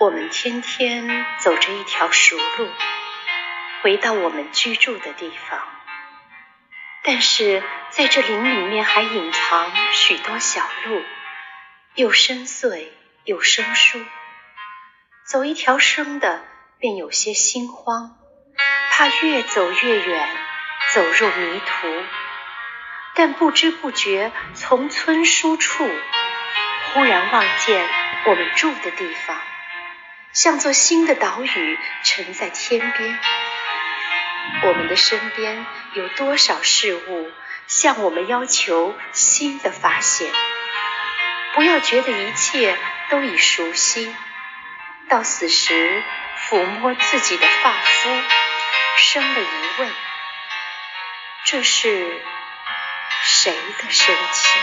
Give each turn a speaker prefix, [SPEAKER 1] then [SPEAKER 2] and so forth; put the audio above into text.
[SPEAKER 1] 我们天天走着一条熟路，回到我们居住的地方。但是在这林里面还隐藏许多小路，又深邃又生疏。走一条生的，便有些心慌，怕越走越远，走入迷途。但不知不觉从村疏处，忽然望见我们住的地方，像座新的岛屿沉在天边。我们的身边有多少事物向我们要求新的发现？不要觉得一切都已熟悉，到死时抚摸自己的发肤，生了疑问：这是谁的深情？